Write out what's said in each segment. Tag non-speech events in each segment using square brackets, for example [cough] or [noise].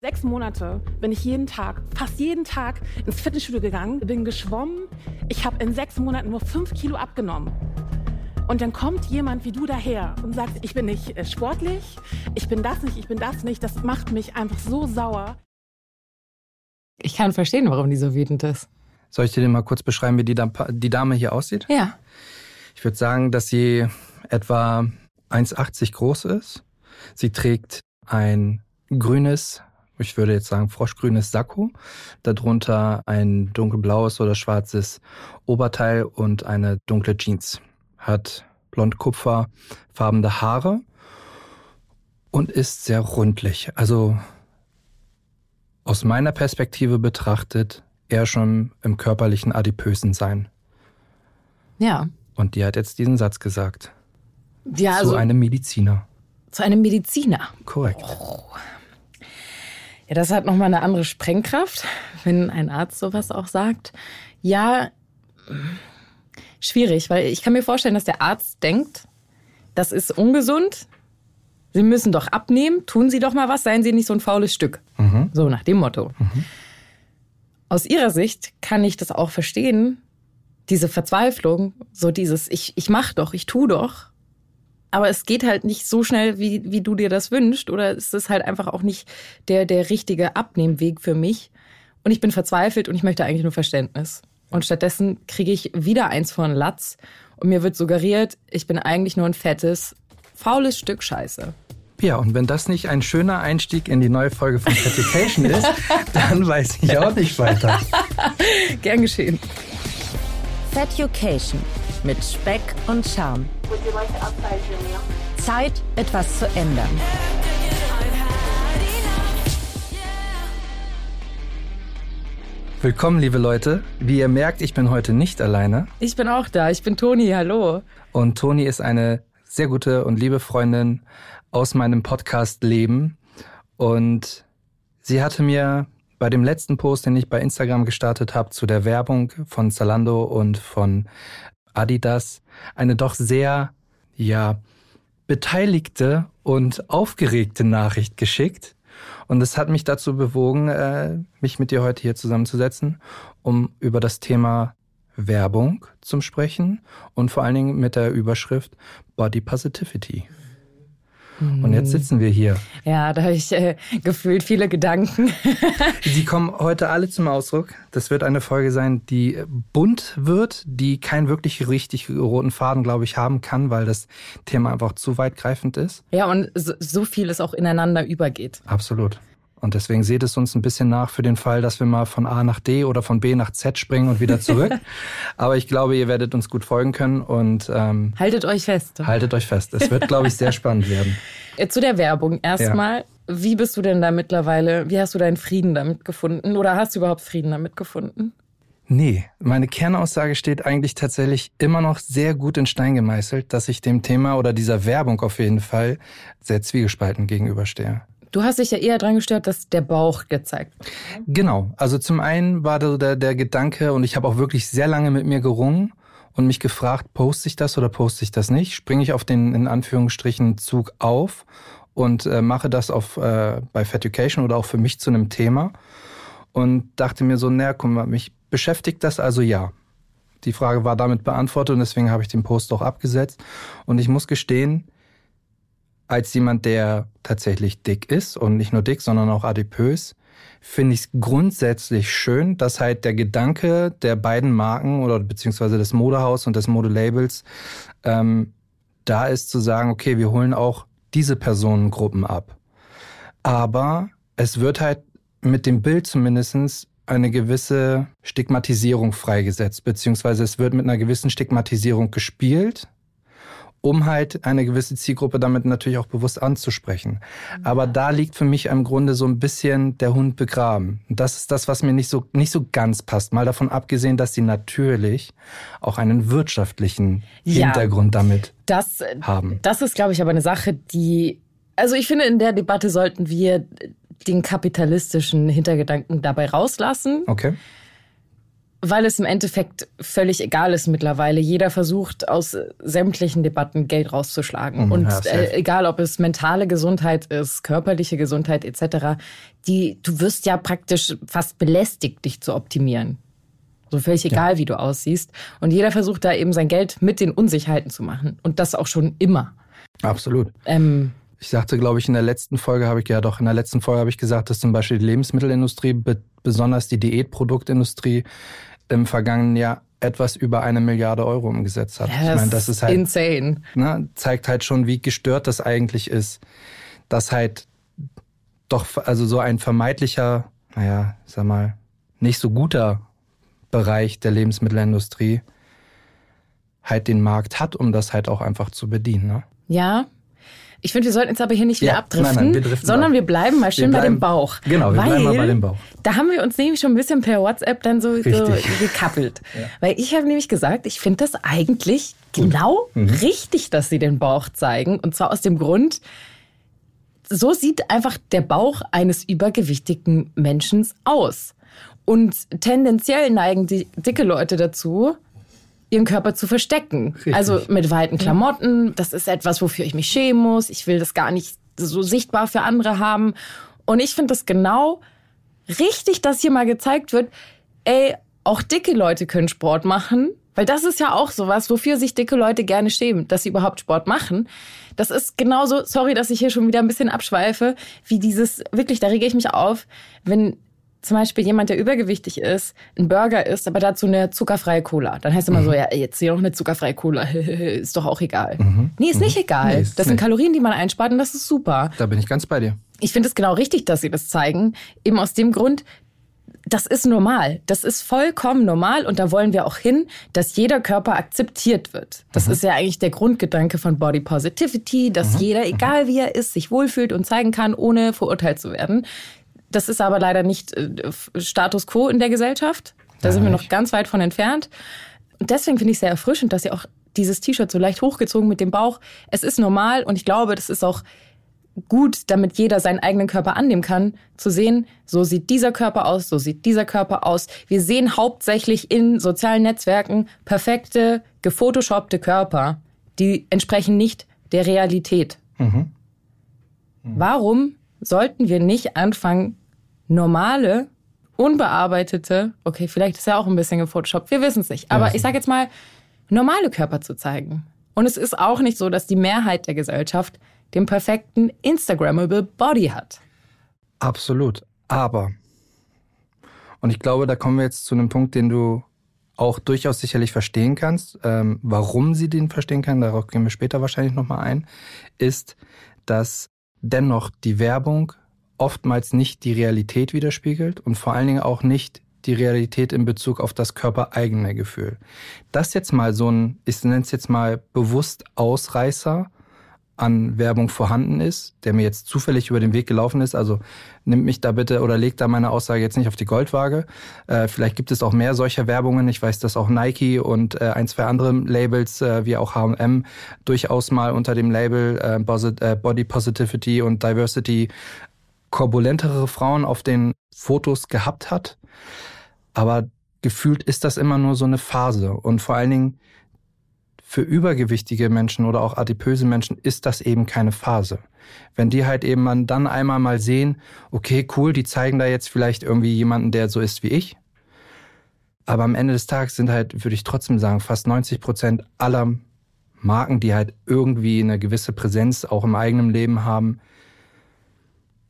Sechs Monate bin ich jeden Tag, fast jeden Tag ins Fitnessstudio gegangen, bin geschwommen. Ich habe in sechs Monaten nur fünf Kilo abgenommen. Und dann kommt jemand wie du daher und sagt, ich bin nicht äh, sportlich, ich bin das nicht, ich bin das nicht. Das macht mich einfach so sauer. Ich kann verstehen, warum die so wütend ist. Soll ich dir mal kurz beschreiben, wie die, die Dame hier aussieht? Ja. Ich würde sagen, dass sie etwa 1,80 groß ist. Sie trägt ein grünes ich würde jetzt sagen froschgrünes Sakko, darunter ein dunkelblaues oder schwarzes Oberteil und eine dunkle Jeans. Hat blond-kupferfarbene Haare und ist sehr rundlich. Also aus meiner Perspektive betrachtet eher schon im körperlichen adipösen sein. Ja. Und die hat jetzt diesen Satz gesagt. Ja, also, zu einem Mediziner. Zu einem Mediziner. Korrekt. Oh. Ja, das hat nochmal eine andere Sprengkraft, wenn ein Arzt sowas auch sagt. Ja, schwierig, weil ich kann mir vorstellen, dass der Arzt denkt, das ist ungesund. Sie müssen doch abnehmen, tun Sie doch mal was, seien Sie nicht so ein faules Stück. Mhm. So nach dem Motto. Mhm. Aus Ihrer Sicht kann ich das auch verstehen, diese Verzweiflung, so dieses, ich, ich mach doch, ich tu doch aber es geht halt nicht so schnell, wie, wie du dir das wünschst. Oder es ist halt einfach auch nicht der, der richtige Abnehmweg für mich. Und ich bin verzweifelt und ich möchte eigentlich nur Verständnis. Und stattdessen kriege ich wieder eins von Latz und mir wird suggeriert, ich bin eigentlich nur ein fettes, faules Stück Scheiße. Ja, und wenn das nicht ein schöner Einstieg in die neue Folge von Education ist, [laughs] dann weiß ich auch nicht weiter. Gern geschehen. Education mit Speck und Charme. Zeit, etwas zu ändern. Willkommen, liebe Leute. Wie ihr merkt, ich bin heute nicht alleine. Ich bin auch da. Ich bin Toni. Hallo. Und Toni ist eine sehr gute und liebe Freundin aus meinem Podcast Leben. Und sie hatte mir bei dem letzten Post, den ich bei Instagram gestartet habe, zu der Werbung von Zalando und von Adidas, eine doch sehr ja, beteiligte und aufgeregte Nachricht geschickt. Und es hat mich dazu bewogen, äh, mich mit dir heute hier zusammenzusetzen, um über das Thema Werbung zu sprechen und vor allen Dingen mit der Überschrift Body Positivity. Und jetzt sitzen wir hier. Ja, da habe ich äh, gefühlt viele Gedanken. [laughs] die kommen heute alle zum Ausdruck. Das wird eine Folge sein, die bunt wird, die keinen wirklich richtig roten Faden, glaube ich, haben kann, weil das Thema einfach zu weitgreifend ist. Ja, und so, so viel es auch ineinander übergeht. Absolut. Und deswegen seht es uns ein bisschen nach für den Fall, dass wir mal von A nach D oder von B nach Z springen und wieder zurück. [laughs] Aber ich glaube, ihr werdet uns gut folgen können und ähm, haltet euch fest. Haltet euch fest. Es wird, glaube ich, sehr spannend werden. [laughs] Zu der Werbung erstmal. Ja. Wie bist du denn da mittlerweile? Wie hast du deinen Frieden damit gefunden? Oder hast du überhaupt Frieden damit gefunden? Nee, meine Kernaussage steht eigentlich tatsächlich immer noch sehr gut in Stein gemeißelt, dass ich dem Thema oder dieser Werbung auf jeden Fall sehr zwiegespalten gegenüberstehe. Du hast dich ja eher dran gestört, dass der Bauch gezeigt wird. Genau. Also zum einen war der, der Gedanke, und ich habe auch wirklich sehr lange mit mir gerungen und mich gefragt, poste ich das oder poste ich das nicht? Springe ich auf den in Anführungsstrichen Zug auf und äh, mache das auf, äh, bei Feducation oder auch für mich zu einem Thema? Und dachte mir so, naja, guck mal, mich beschäftigt das also ja. Die Frage war damit beantwortet und deswegen habe ich den Post auch abgesetzt. Und ich muss gestehen, als jemand, der tatsächlich dick ist und nicht nur dick, sondern auch adipös, finde ich es grundsätzlich schön, dass halt der Gedanke der beiden Marken oder beziehungsweise des Modehaus und des Modelabels ähm, da ist zu sagen, okay, wir holen auch diese Personengruppen ab. Aber es wird halt mit dem Bild zumindestens eine gewisse Stigmatisierung freigesetzt, beziehungsweise es wird mit einer gewissen Stigmatisierung gespielt um halt eine gewisse Zielgruppe damit natürlich auch bewusst anzusprechen. Aber da liegt für mich im Grunde so ein bisschen der Hund begraben. Und das ist das, was mir nicht so, nicht so ganz passt. Mal davon abgesehen, dass sie natürlich auch einen wirtschaftlichen ja, Hintergrund damit das, haben. Das ist, glaube ich, aber eine Sache, die, also ich finde, in der Debatte sollten wir den kapitalistischen Hintergedanken dabei rauslassen. Okay. Weil es im Endeffekt völlig egal ist mittlerweile. Jeder versucht aus sämtlichen Debatten Geld rauszuschlagen. Mhm, und ja, äh, egal, ob es mentale Gesundheit ist, körperliche Gesundheit etc., die, du wirst ja praktisch fast belästigt, dich zu optimieren. So völlig egal, wie du aussiehst. Und jeder versucht da eben sein Geld mit den Unsicherheiten zu machen. Und das auch schon immer. Absolut. Ähm, Ich sagte, glaube ich, in der letzten Folge habe ich ja doch, in der letzten Folge habe ich gesagt, dass zum Beispiel die Lebensmittelindustrie, be besonders die Diätproduktindustrie, im vergangenen Jahr etwas über eine Milliarde Euro umgesetzt hat. ich meine, das ist halt, insane. ne, zeigt halt schon, wie gestört das eigentlich ist, dass halt doch, also so ein vermeintlicher, naja, ich sag mal, nicht so guter Bereich der Lebensmittelindustrie halt den Markt hat, um das halt auch einfach zu bedienen. Ne? Ja. Ich finde, wir sollten jetzt aber hier nicht wieder Ja, abdriften, nein, nein, wir driften sondern ab. wir bleiben mal schön Wir bei dem bleiben- Bauch. Genau, wir Weil bleiben mal bei dem Bauch. Da haben wir uns nämlich schon ein bisschen per WhatsApp dann so, so gekappelt. [laughs] Weil ich habe nämlich gesagt, ich finde das eigentlich genau Mhm. richtig, dass sie den Bauch zeigen. Und zwar aus dem Grund, so sieht einfach der Bauch eines übergewichtigen Menschen aus. Und tendenziell neigen die dicke Leute dazu, ihren Körper zu verstecken. Richtig. Also mit weiten Klamotten. Das ist etwas, wofür ich mich schämen muss. Ich will das gar nicht so sichtbar für andere haben. Und ich finde das genau richtig, dass hier mal gezeigt wird, ey, auch dicke Leute können Sport machen. Weil das ist ja auch sowas, wofür sich dicke Leute gerne schämen, dass sie überhaupt Sport machen. Das ist genauso, sorry, dass ich hier schon wieder ein bisschen abschweife, wie dieses, wirklich, da rege ich mich auf, wenn zum Beispiel jemand, der übergewichtig ist, ein Burger isst, aber dazu eine zuckerfreie Cola. Dann heißt immer so, ja, jetzt hier noch eine zuckerfreie Cola, [laughs] ist doch auch egal. Nee, ist nicht egal. Nee, ist das sind nicht. Kalorien, die man einspart und das ist super. Da bin ich ganz bei dir. Ich finde es genau richtig, dass sie das zeigen. Eben aus dem Grund, das ist normal. Das ist vollkommen normal und da wollen wir auch hin, dass jeder Körper akzeptiert wird. Das ist ja eigentlich der Grundgedanke von Body Positivity, dass jeder, egal wie er ist, sich wohlfühlt und zeigen kann, ohne verurteilt zu werden. Das ist aber leider nicht äh, Status quo in der Gesellschaft. Da sind wir noch ganz weit von entfernt. Und deswegen finde ich es sehr erfrischend, dass sie auch dieses T-Shirt so leicht hochgezogen mit dem Bauch. Es ist normal und ich glaube, das ist auch gut, damit jeder seinen eigenen Körper annehmen kann, zu sehen, so sieht dieser Körper aus, so sieht dieser Körper aus. Wir sehen hauptsächlich in sozialen Netzwerken perfekte, gefotoshoppte Körper, die entsprechen nicht der Realität. Warum sollten wir nicht anfangen, normale, unbearbeitete, okay, vielleicht ist ja auch ein bisschen gefotoshoppt, wir wissen es nicht, aber ich sage jetzt mal, normale Körper zu zeigen. Und es ist auch nicht so, dass die Mehrheit der Gesellschaft den perfekten Instagrammable Body hat. Absolut. Aber, und ich glaube, da kommen wir jetzt zu einem Punkt, den du auch durchaus sicherlich verstehen kannst, ähm, warum sie den verstehen kann, darauf gehen wir später wahrscheinlich nochmal ein, ist, dass dennoch die Werbung oftmals nicht die Realität widerspiegelt und vor allen Dingen auch nicht die Realität in Bezug auf das körpereigene Gefühl. Das jetzt mal so ein, ich nenne es jetzt mal bewusst Ausreißer an Werbung vorhanden ist, der mir jetzt zufällig über den Weg gelaufen ist. Also nimmt mich da bitte oder legt da meine Aussage jetzt nicht auf die Goldwaage. Äh, vielleicht gibt es auch mehr solcher Werbungen. Ich weiß, dass auch Nike und äh, ein, zwei andere Labels, äh, wie auch H&M, durchaus mal unter dem Label äh, äh, Body Positivity und Diversity korpulentere Frauen auf den Fotos gehabt hat. Aber gefühlt ist das immer nur so eine Phase. Und vor allen Dingen für übergewichtige Menschen oder auch adipöse Menschen ist das eben keine Phase. Wenn die halt eben dann einmal mal sehen, okay, cool, die zeigen da jetzt vielleicht irgendwie jemanden, der so ist wie ich. Aber am Ende des Tages sind halt, würde ich trotzdem sagen, fast 90 Prozent aller Marken, die halt irgendwie eine gewisse Präsenz auch im eigenen Leben haben,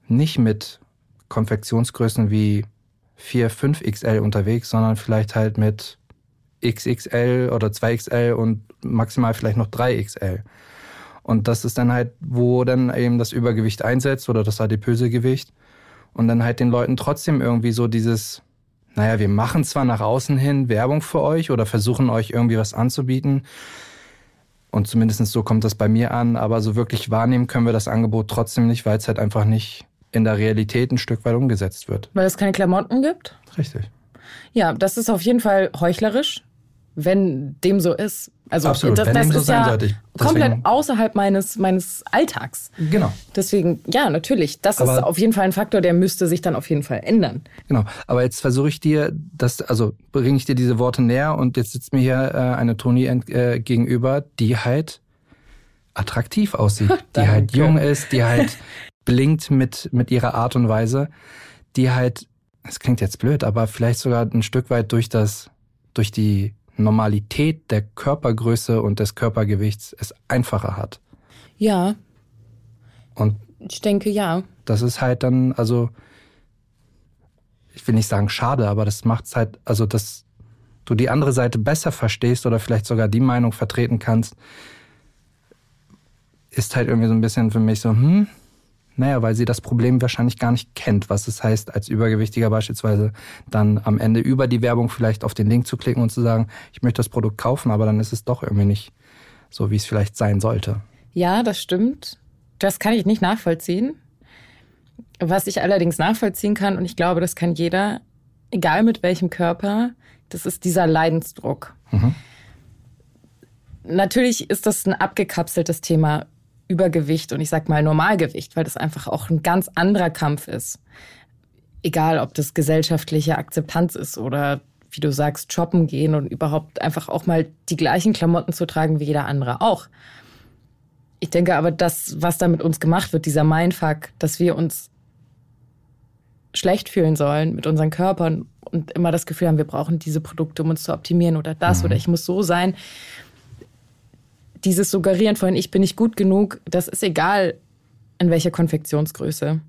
nicht mit Konfektionsgrößen wie 4, 5 XL unterwegs, sondern vielleicht halt mit XXL oder 2XL und maximal vielleicht noch 3XL. Und das ist dann halt, wo dann eben das Übergewicht einsetzt oder das adipöse Gewicht. Und dann halt den Leuten trotzdem irgendwie so dieses, naja, wir machen zwar nach außen hin Werbung für euch oder versuchen euch irgendwie was anzubieten. Und zumindest so kommt das bei mir an, aber so wirklich wahrnehmen können wir das Angebot trotzdem nicht, weil es halt einfach nicht in der Realität ein Stück weit umgesetzt wird. Weil es keine Klamotten gibt? Richtig. Ja, das ist auf jeden Fall heuchlerisch, wenn dem so ist. Also Absolut, das, wenn das dem so ist sein ja sollte. Komplett außerhalb meines, meines Alltags. Genau. Deswegen, ja, natürlich. Das ist Aber- auf jeden Fall ein Faktor, der müsste sich dann auf jeden Fall ändern. Genau, aber jetzt versuche ich dir das, also bringe ich dir diese Worte näher und jetzt sitzt mir hier äh, eine Toni äh, gegenüber, die halt attraktiv aussieht, [laughs] die halt jung ist, die halt [laughs] blinkt mit, mit ihrer Art und Weise, die halt, es klingt jetzt blöd, aber vielleicht sogar ein Stück weit durch das, durch die Normalität der Körpergröße und des Körpergewichts es einfacher hat. Ja, Und ich denke ja. das ist halt dann, also, ich will nicht sagen schade, aber das macht's halt, also, dass du die andere Seite besser verstehst oder vielleicht sogar die Meinung vertreten kannst, ist halt irgendwie so ein bisschen für mich so, hm, naja, weil sie das Problem wahrscheinlich gar nicht kennt, was es heißt, als Übergewichtiger beispielsweise dann am Ende über die Werbung vielleicht auf den Link zu klicken und zu sagen, ich möchte das Produkt kaufen, aber dann ist es doch irgendwie nicht so, wie es vielleicht sein sollte. Ja, das stimmt. Das kann ich nicht nachvollziehen. Was ich allerdings nachvollziehen kann, und ich glaube, das kann jeder, egal mit welchem Körper, das ist dieser Leidensdruck. Natürlich ist das ein abgekapseltes Thema Übergewicht und ich sag mal Normalgewicht, weil das einfach auch ein ganz anderer Kampf ist. Egal, ob das gesellschaftliche Akzeptanz ist oder wie du sagst, shoppen gehen und überhaupt einfach auch mal die gleichen Klamotten zu tragen wie jeder andere auch. Ich denke aber, das, was da mit uns gemacht wird, dieser Mindfuck, dass wir uns schlecht fühlen sollen mit unseren Körpern und immer das Gefühl haben, wir brauchen diese Produkte, um uns zu optimieren oder das oder ich muss so sein. Dieses Suggerieren von ich bin nicht gut genug, das ist egal in welcher Konfektionsgröße.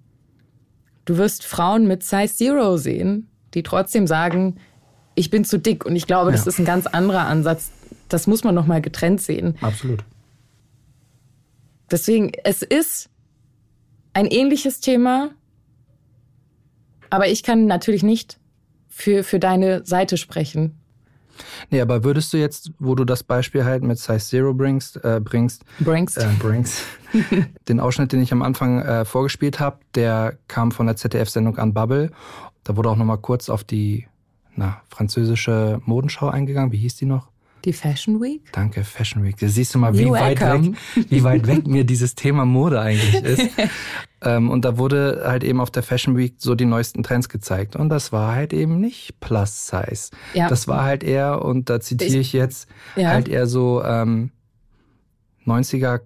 Du wirst Frauen mit Size Zero sehen, die trotzdem sagen, ich bin zu dick. Und ich glaube, das Ja. ist ein ganz anderer Ansatz. Das muss man nochmal getrennt sehen. Absolut. Deswegen, es ist ein ähnliches Thema, aber ich kann natürlich nicht für, für deine Seite sprechen. Nee, aber würdest du jetzt, wo du das Beispiel halt mit Size Zero bringst, äh, bringst, Bringst. äh, bringst [laughs] den Ausschnitt, den ich am Anfang äh, vorgespielt habe, der kam von der ZDF-Sendung Unbubble. Da wurde auch nochmal kurz auf die na, französische Modenschau eingegangen. Wie hieß die noch? Die Fashion Week? Danke, Fashion Week. Da siehst du mal, wie You're weit, welcome. weg, wie weit weg mir dieses Thema Mode eigentlich ist. [laughs] ähm, und da wurde halt eben auf der Fashion Week so die neuesten Trends gezeigt. Und das war halt eben nicht Plus Size. Ja. Das war halt eher, und da zitiere ich jetzt, Ja. halt eher so ähm, 90er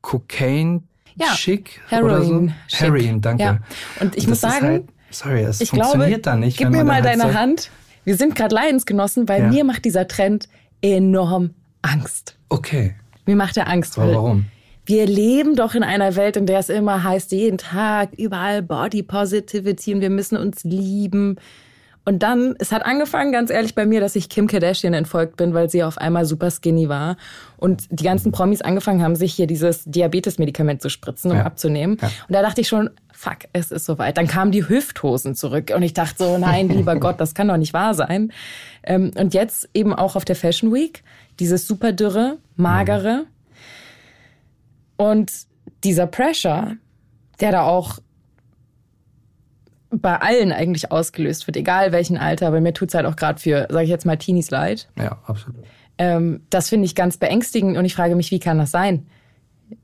Cocaine Ja, Chic Heroin oder so. Chic. Heroin, danke. Ja. Und ich Und muss sagen, halt, sorry, es funktioniert glaube, da nicht. gib mir mal halt deine sagt, Hand. Wir sind gerade Leidensgenossen, weil Ja. mir macht dieser Trend enorm Angst. Okay, Mir macht er Angst. aber warum? Wir leben doch in einer Welt, in der es immer heißt, jeden Tag überall Body Positivity und wir müssen uns lieben. Und dann, es hat angefangen, ganz ehrlich bei mir, dass ich Kim Kardashian entfolgt bin, weil sie auf einmal super skinny war. Und die ganzen Promis angefangen haben, sich hier dieses Diabetes-Medikament zu spritzen, um Ja. abzunehmen. Ja. Und da dachte ich schon, fuck, es ist soweit. Dann kamen die Hüfthosen zurück und ich dachte so, nein, lieber [laughs] Gott, das kann doch nicht wahr sein. Ähm, Und jetzt eben auch auf der Fashion Week, dieses super dürre, magere. Und dieser Pressure, der da auch bei allen eigentlich ausgelöst wird, egal welchen Alter, aber mir tut's halt auch gerade für, sage ich jetzt mal, Teenies leid. Ja, absolut. Ähm, das finde ich ganz beängstigend und ich frage mich, wie kann das sein,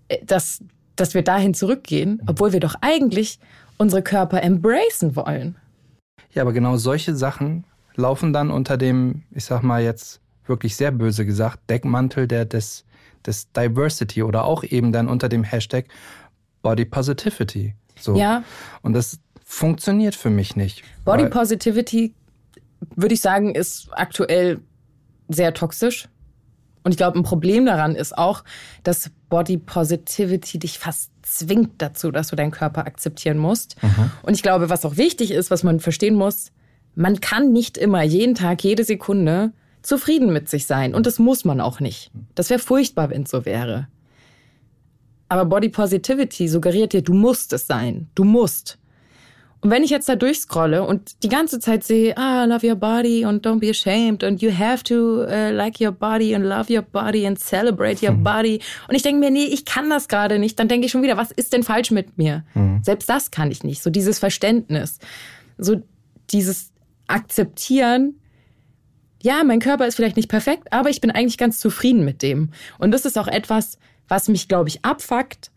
Äh, dass, dass wir dahin zurückgehen, obwohl wir doch eigentlich unsere Körper embracen wollen. Ja, aber genau solche Sachen laufen dann unter dem, ich sag mal jetzt wirklich sehr böse gesagt, Deckmantel der, des, des Diversity oder auch eben dann unter dem Hashtag Body Positivity. So. Ja. Und das funktioniert für mich nicht. Body Positivity, würde ich sagen, ist aktuell sehr toxisch. Und ich glaube, ein Problem daran ist auch, dass Body Positivity dich fast zwingt dazu, dass du deinen Körper akzeptieren musst. Und ich glaube, was auch wichtig ist, was man verstehen muss, man kann nicht immer jeden Tag, jede Sekunde zufrieden mit sich sein. Und das muss man auch nicht. Das wäre furchtbar, wenn es so wäre. Aber Body Positivity suggeriert dir, du musst es sein. Du musst. Und wenn ich jetzt da durchscrolle und die ganze Zeit sehe, ah, love your body und don't be ashamed and you have to uh, like your body and love your body and celebrate your body. Und ich denke mir, nee, ich kann das gerade nicht. Dann denke ich schon wieder, was ist denn falsch mit mir? Selbst das kann ich nicht. So dieses Verständnis. So dieses Akzeptieren, ja, mein Körper ist vielleicht nicht perfekt, aber ich bin eigentlich ganz zufrieden mit dem. Und das ist auch etwas, was mich, glaube ich, abfuckt.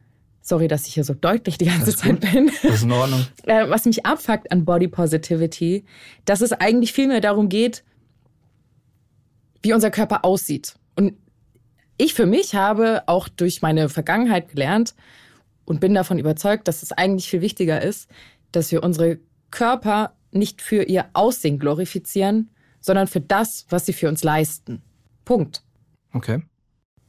Sorry, dass ich hier so deutlich die ganze Zeit bin. Das ist in Ordnung. [laughs] Äh, was mich abfuckt an Body Positivity, dass es eigentlich viel mehr darum geht, wie unser Körper aussieht. Und ich für mich habe auch durch meine Vergangenheit gelernt und bin davon überzeugt, dass es eigentlich viel wichtiger ist, dass wir unsere Körper nicht für ihr Aussehen glorifizieren, sondern für das, was sie für uns leisten. Punkt. Okay.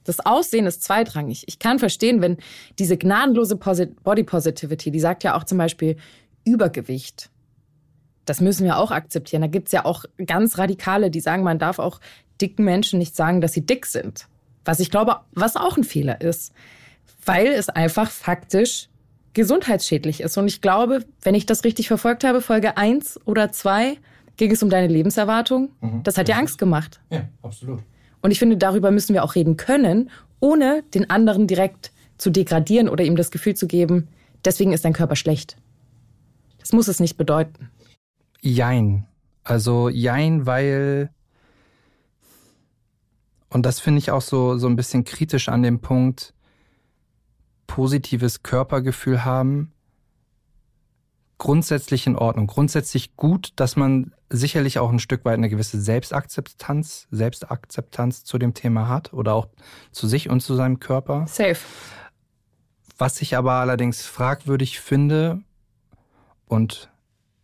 Das Aussehen ist zweitrangig. Ich kann verstehen, wenn diese gnadenlose Posit Body Positivity, die sagt ja auch zum Beispiel Übergewicht. Das müssen wir auch akzeptieren. Da gibt's ja auch ganz Radikale, die sagen, man darf auch dicken Menschen nicht sagen, dass sie dick sind. Was ich glaube, was auch ein Fehler ist. Weil es einfach faktisch gesundheitsschädlich ist. Und ich glaube, wenn ich das richtig verfolgt habe, Folge 1 oder 2, ging es um deine Lebenserwartung. Das hat dir Angst gemacht. Ja, absolut. Und ich finde, darüber müssen wir auch reden können, ohne den anderen direkt zu degradieren oder ihm das Gefühl zu geben, deswegen ist dein Körper schlecht. Das muss es nicht bedeuten. Jein. Also jein, weil. Und das finde ich auch so, so ein bisschen kritisch an dem Punkt, positives Körpergefühl haben. Grundsätzlich in Ordnung. Grundsätzlich gut, dass man sicherlich auch ein Stück weit eine gewisse Selbstakzeptanz, Selbstakzeptanz zu dem Thema hat oder auch zu sich und zu seinem Körper. Safe. Was ich aber allerdings fragwürdig finde und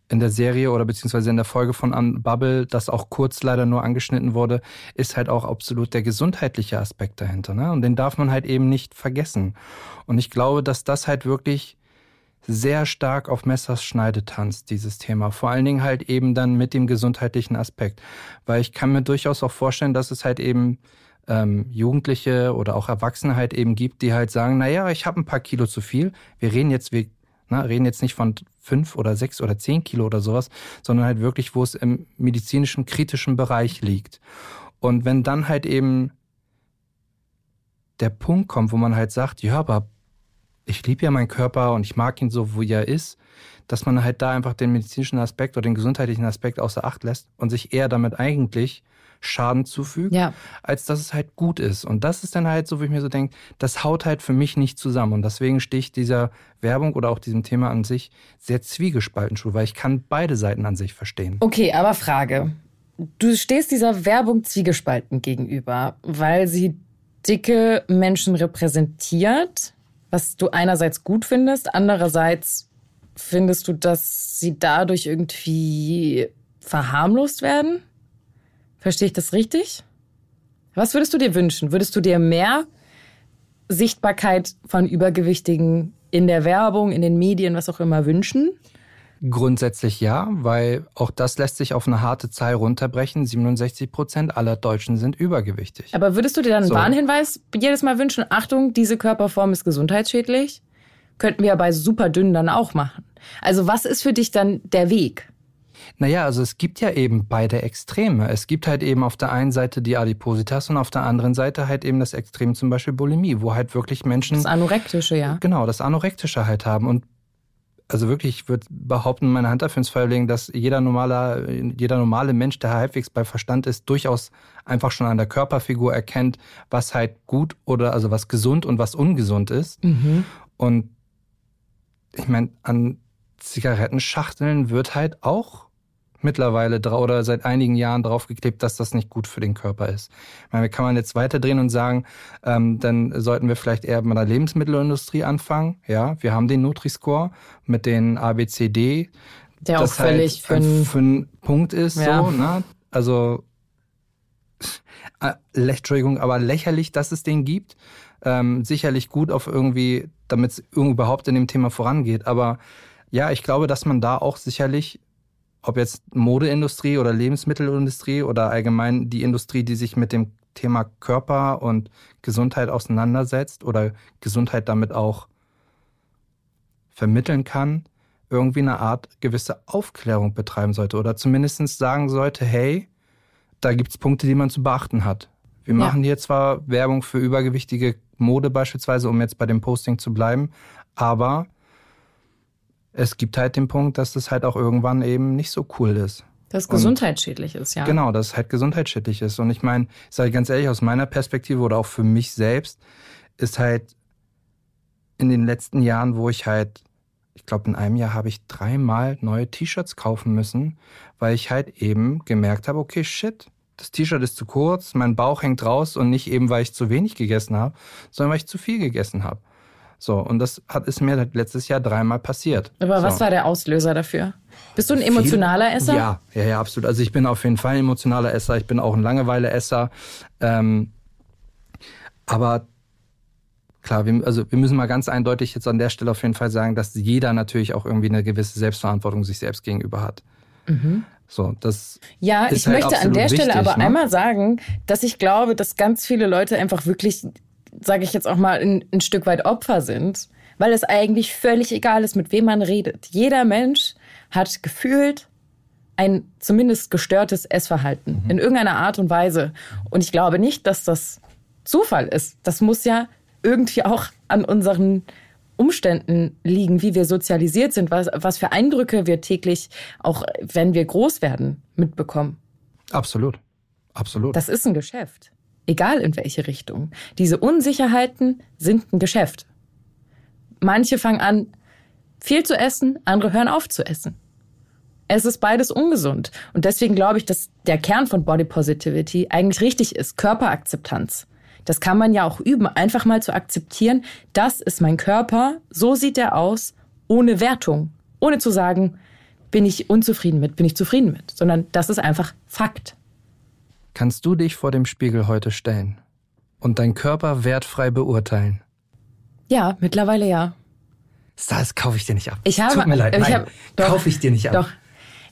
in der Serie oder beziehungsweise in der Folge von Unbubble, das auch kurz leider nur angeschnitten wurde, ist halt auch absolut der gesundheitliche Aspekt dahinter. Ne? Und den darf man halt eben nicht vergessen. Und ich glaube, dass das halt wirklich sehr stark auf Messers Schneide tanzt, dieses Thema. Vor allen Dingen halt eben dann mit dem gesundheitlichen Aspekt. Weil ich kann mir durchaus auch vorstellen, dass es halt eben ähm, Jugendliche oder auch Erwachsene halt eben gibt, die halt sagen, naja, ich habe ein paar Kilo zu viel. Wir reden jetzt, wir na, reden jetzt nicht von fünf oder sechs oder zehn Kilo oder sowas, sondern halt wirklich, wo es im medizinischen kritischen Bereich liegt. Und wenn dann halt eben der Punkt kommt, wo man halt sagt, ja, aber ich liebe ja meinen Körper und ich mag ihn so, wie er ist, dass man halt da einfach den medizinischen Aspekt oder den gesundheitlichen Aspekt außer Acht lässt und sich eher damit eigentlich Schaden zufügt, Ja. als dass es halt gut ist. Und das ist dann halt so, wo ich mir so denke, das haut halt für mich nicht zusammen. Und deswegen stehe ich dieser Werbung oder auch diesem Thema an sich sehr zwiegespalten schon, weil ich kann beide Seiten an sich verstehen. Okay, aber Frage. Du stehst dieser Werbung zwiegespalten gegenüber, weil sie dicke Menschen repräsentiert, was du einerseits gut findest, andererseits findest du, dass sie dadurch irgendwie verharmlost werden? Verstehe ich das richtig? Was würdest du dir wünschen? Würdest du dir mehr Sichtbarkeit von Übergewichtigen in der Werbung, in den Medien, was auch immer wünschen? Grundsätzlich ja, weil auch das lässt sich auf eine harte Zahl runterbrechen. 67 Prozent aller Deutschen sind übergewichtig. Aber würdest du dir dann einen So. Warnhinweis jedes Mal wünschen? Achtung, diese Körperform ist gesundheitsschädlich? Könnten wir ja bei super dünn dann auch machen. Also was ist für dich dann der Weg? Naja, also es gibt ja eben beide Extreme. Es gibt halt eben auf der einen Seite die Adipositas und auf der anderen Seite halt eben das Extrem zum Beispiel Bulimie, wo halt wirklich Menschen Das Anorektische, ja. genau das Anorektische halt haben. Und also wirklich, ich würde behaupten, meine Hand dafür ins Feuer legen, dass jeder normale, jeder normale Mensch, der halbwegs bei Verstand ist, durchaus einfach schon an der Körperfigur erkennt, was halt gut oder also was gesund und was ungesund ist. Und ich meine, an Zigarettenschachteln wird halt auch mittlerweile oder seit einigen Jahren draufgeklebt, dass das nicht gut für den Körper ist. Ich meine, kann man jetzt weiterdrehen und sagen, ähm, dann sollten wir vielleicht eher mit der Lebensmittelindustrie anfangen. Ja, wir haben den Nutri-Score mit den ABCD. Der auch halt völlig für ein, ein, für ein Punkt ist, Ja. so, ne? Also, äh, Entschuldigung, aber lächerlich, dass es den gibt. Ähm, sicherlich gut auf irgendwie, damit es überhaupt in dem Thema vorangeht. Aber ja, ich glaube, dass man da auch sicherlich, ob jetzt Modeindustrie oder Lebensmittelindustrie oder allgemein die Industrie, die sich mit dem Thema Körper und Gesundheit auseinandersetzt oder Gesundheit damit auch vermitteln kann, irgendwie eine Art gewisse Aufklärung betreiben sollte oder zumindest sagen sollte, hey, da gibt's Punkte, die man zu beachten hat. Wir Ja. machen hier zwar Werbung für übergewichtige Mode beispielsweise, um jetzt bei dem Posting zu bleiben, aber es gibt halt den Punkt, dass es halt auch irgendwann eben nicht so cool ist. Das gesundheitsschädlich ist, ja. Genau, das halt gesundheitsschädlich ist. Und ich meine, ich sage ganz ehrlich, aus meiner Perspektive oder auch für mich selbst, ist halt in den letzten Jahren, wo ich halt, ich glaube, in einem Jahr habe ich dreimal neue T-Shirts kaufen müssen, weil ich halt eben gemerkt habe, okay, shit, das T-Shirt ist zu kurz, mein Bauch hängt raus und nicht eben, weil ich zu wenig gegessen habe, sondern weil ich zu viel gegessen habe. So, und das hat, ist mir letztes Jahr dreimal passiert. Aber so. was war der Auslöser dafür? Bist du ein emotionaler Esser? Ja, ja, ja, absolut. Also ich bin auf jeden Fall ein emotionaler Esser, ich bin auch ein Langeweile-Esser. Ähm, aber klar, wir, also wir müssen mal ganz eindeutig jetzt an der Stelle auf jeden Fall sagen, dass jeder natürlich auch irgendwie eine gewisse Selbstverantwortung sich selbst gegenüber hat. Mhm. So, das ja, ich halt möchte an der wichtig, Stelle aber ne? einmal sagen, dass ich glaube, dass ganz viele Leute einfach wirklich sage ich jetzt auch mal, ein, ein Stück weit Opfer sind, weil es eigentlich völlig egal ist, mit wem man redet. Jeder Mensch hat gefühlt ein zumindest gestörtes Essverhalten mhm. in irgendeiner Art und Weise. Und ich glaube nicht, dass das Zufall ist. Das muss ja irgendwie auch an unseren Umständen liegen, wie wir sozialisiert sind, was, was für Eindrücke wir täglich, auch wenn wir groß werden, mitbekommen. Absolut. Absolut. Das ist ein Geschäft egal in welche Richtung. Diese Unsicherheiten sind ein Geschäft. Manche fangen an, viel zu essen, andere hören auf zu essen. Es ist beides ungesund. Und deswegen glaube ich, dass der Kern von Body Positivity eigentlich richtig ist. Körperakzeptanz. Das kann man ja auch üben, einfach mal zu akzeptieren, das ist mein Körper, so sieht er aus, ohne Wertung. Ohne zu sagen, bin ich unzufrieden mit, bin ich zufrieden mit, sondern das ist einfach Fakt. Kannst du dich vor dem Spiegel heute stellen und deinen Körper wertfrei beurteilen? Ja, mittlerweile ja. Das kaufe ich dir nicht ab. Ich habe, Tut mir leid, nein, habe, kaufe ich dir nicht ab. Doch.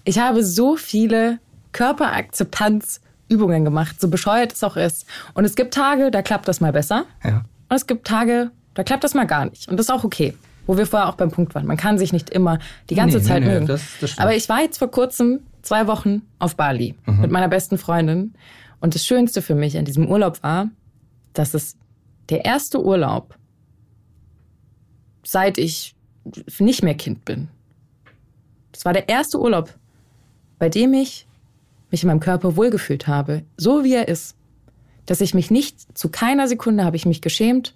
Ich habe so viele Körperakzeptanzübungen gemacht, so bescheuert es auch ist. Und es gibt Tage, da klappt das mal besser. Ja. Und es gibt Tage, da klappt das mal gar nicht. Und das ist auch okay. Wo wir vorher auch beim Punkt waren. Man kann sich nicht immer die ganze nee, Zeit nee, mögen. Das, das Aber ich war jetzt vor kurzem zwei Wochen auf Bali mhm. mit meiner besten Freundin. Und das Schönste für mich an diesem Urlaub war, dass es der erste Urlaub, seit ich nicht mehr Kind bin. Das war der erste Urlaub, bei dem ich mich in meinem Körper wohlgefühlt habe, so wie er ist. Dass ich mich nicht, zu keiner Sekunde habe ich mich geschämt.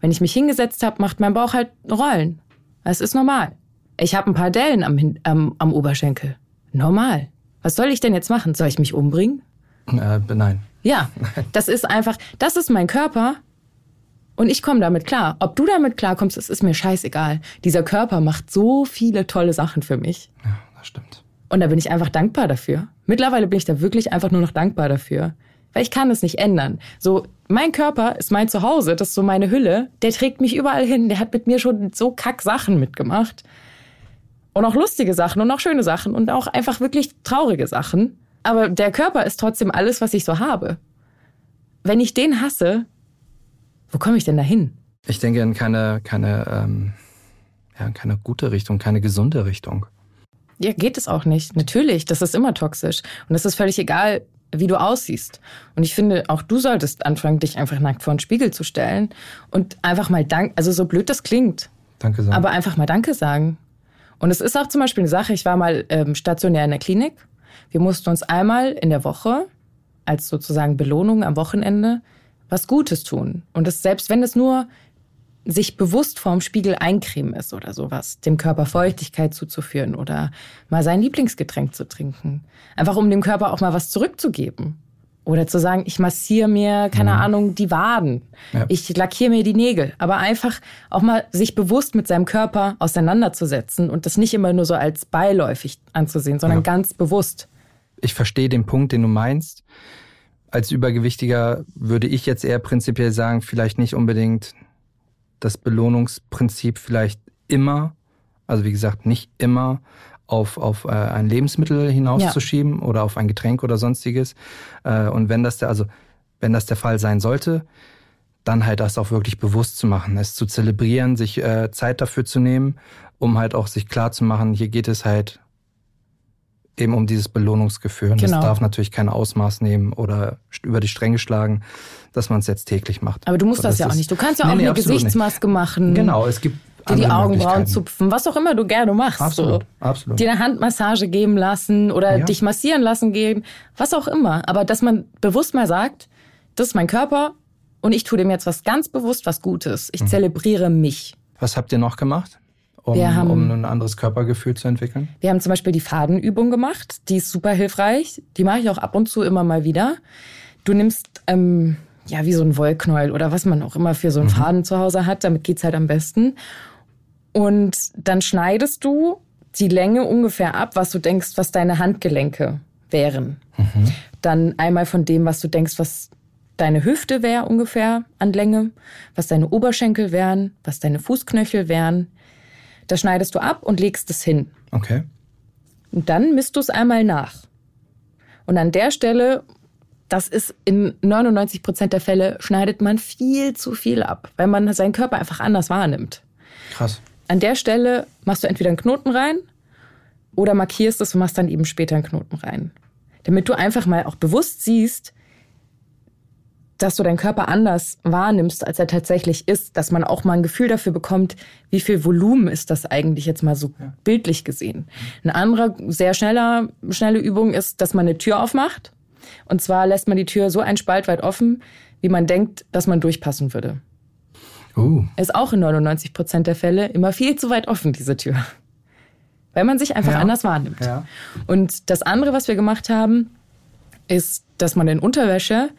Wenn ich mich hingesetzt habe, macht mein Bauch halt Rollen. Es ist normal. Ich habe ein paar Dellen am, am, am Oberschenkel. Normal. Was soll ich denn jetzt machen? Soll ich mich umbringen? Äh, nein. Ja, das ist einfach, das ist mein Körper und ich komme damit klar. Ob du damit klarkommst, das ist mir scheißegal. Dieser Körper macht so viele tolle Sachen für mich. Ja, das stimmt. Und da bin ich einfach dankbar dafür. Mittlerweile bin ich da wirklich einfach nur noch dankbar dafür. Weil ich kann es nicht ändern. So, mein Körper ist mein Zuhause, das ist so meine Hülle. Der trägt mich überall hin. Der hat mit mir schon so kack Sachen mitgemacht. Und auch lustige Sachen und auch schöne Sachen und auch einfach wirklich traurige Sachen. Aber der Körper ist trotzdem alles, was ich so habe. Wenn ich den hasse, wo komme ich denn da hin? Ich denke in keine, keine, ähm, ja, keine gute Richtung, keine gesunde Richtung. Ja, geht es auch nicht. Natürlich, das ist immer toxisch. Und es ist völlig egal, wie du aussiehst. Und ich finde, auch du solltest anfangen, dich einfach nackt vor den Spiegel zu stellen und einfach mal Dank, also so blöd das klingt. Danke sagen. Aber einfach mal Danke sagen. Und es ist auch zum Beispiel eine Sache, ich war mal ähm, stationär in der Klinik wir mussten uns einmal in der Woche als sozusagen Belohnung am Wochenende was Gutes tun. Und das, selbst wenn es nur sich bewusst vorm Spiegel eincremen ist oder sowas, dem Körper Feuchtigkeit zuzuführen oder mal sein Lieblingsgetränk zu trinken. Einfach um dem Körper auch mal was zurückzugeben. Oder zu sagen, ich massiere mir, keine mhm. Ahnung, die Waden. Ja. Ich lackiere mir die Nägel. Aber einfach auch mal sich bewusst mit seinem Körper auseinanderzusetzen und das nicht immer nur so als beiläufig anzusehen, sondern ja. ganz bewusst ich verstehe den Punkt, den du meinst. Als Übergewichtiger würde ich jetzt eher prinzipiell sagen, vielleicht nicht unbedingt das Belohnungsprinzip vielleicht immer, also wie gesagt, nicht immer auf, auf äh, ein Lebensmittel hinauszuschieben ja. oder auf ein Getränk oder sonstiges. Äh, und wenn das der, also wenn das der Fall sein sollte, dann halt das auch wirklich bewusst zu machen, es zu zelebrieren, sich äh, Zeit dafür zu nehmen, um halt auch sich klar zu machen, hier geht es halt eben um dieses Belohnungsgefühl. Und genau. das darf natürlich kein Ausmaß nehmen oder über die Stränge schlagen, dass man es jetzt täglich macht. Aber du musst das, das, ja auch nicht. Du kannst ja nee, auch nee, eine Gesichtsmaske nicht. machen. Genau, es gibt dir die Augenbrauen zupfen, was auch immer du gerne machst. Absolut, so. absolut. Dir eine Handmassage geben lassen oder Ja. dich massieren lassen gehen, was auch immer. Aber dass man bewusst mal sagt, das ist mein Körper und ich tue dem jetzt was ganz bewusst, was Gutes. Mhm. Ich zelebriere mich. Was habt ihr noch gemacht, um, haben- um ein anderes Körpergefühl zu entwickeln? Wir haben zum Beispiel die Fadenübung gemacht. Die ist super hilfreich. Die mache ich auch ab und zu immer mal wieder. Du nimmst, ähm, ja, wie so ein Wollknäuel oder was man auch immer für so einen Faden zu Hause hat. Damit geht's halt am besten. Und dann schneidest du die Länge ungefähr ab, was du denkst, was deine Handgelenke wären. Dann einmal von dem, was du denkst, was deine Hüfte wäre ungefähr an Länge, was deine Oberschenkel wären, was deine Fußknöchel wären. Das schneidest du ab und legst es hin. Okay. Und dann misst du es einmal nach. Und an der Stelle, das ist in 99 Prozent der Fälle, schneidet man viel zu viel ab, weil man seinen Körper einfach anders wahrnimmt. Krass. An der Stelle machst du entweder einen Knoten rein oder markierst es und machst dann eben später einen Knoten rein. Damit du einfach mal auch bewusst siehst, dass du deinen Körper anders wahrnimmst, als er tatsächlich ist, dass man auch mal ein Gefühl dafür bekommt, wie viel Volumen ist das eigentlich jetzt mal so bildlich gesehen. Eine andere, sehr schneller, schnelle Übung ist, dass man eine Tür aufmacht. Und zwar lässt man die Tür so einen Spalt weit offen, wie man denkt, dass man durchpassen würde. Uh, Ist auch in 99 Prozent der Fälle immer viel zu weit offen, diese Tür. Weil man sich einfach Ja. anders wahrnimmt. Ja. Und das andere, was wir gemacht haben, ist, dass man in Unterwäsche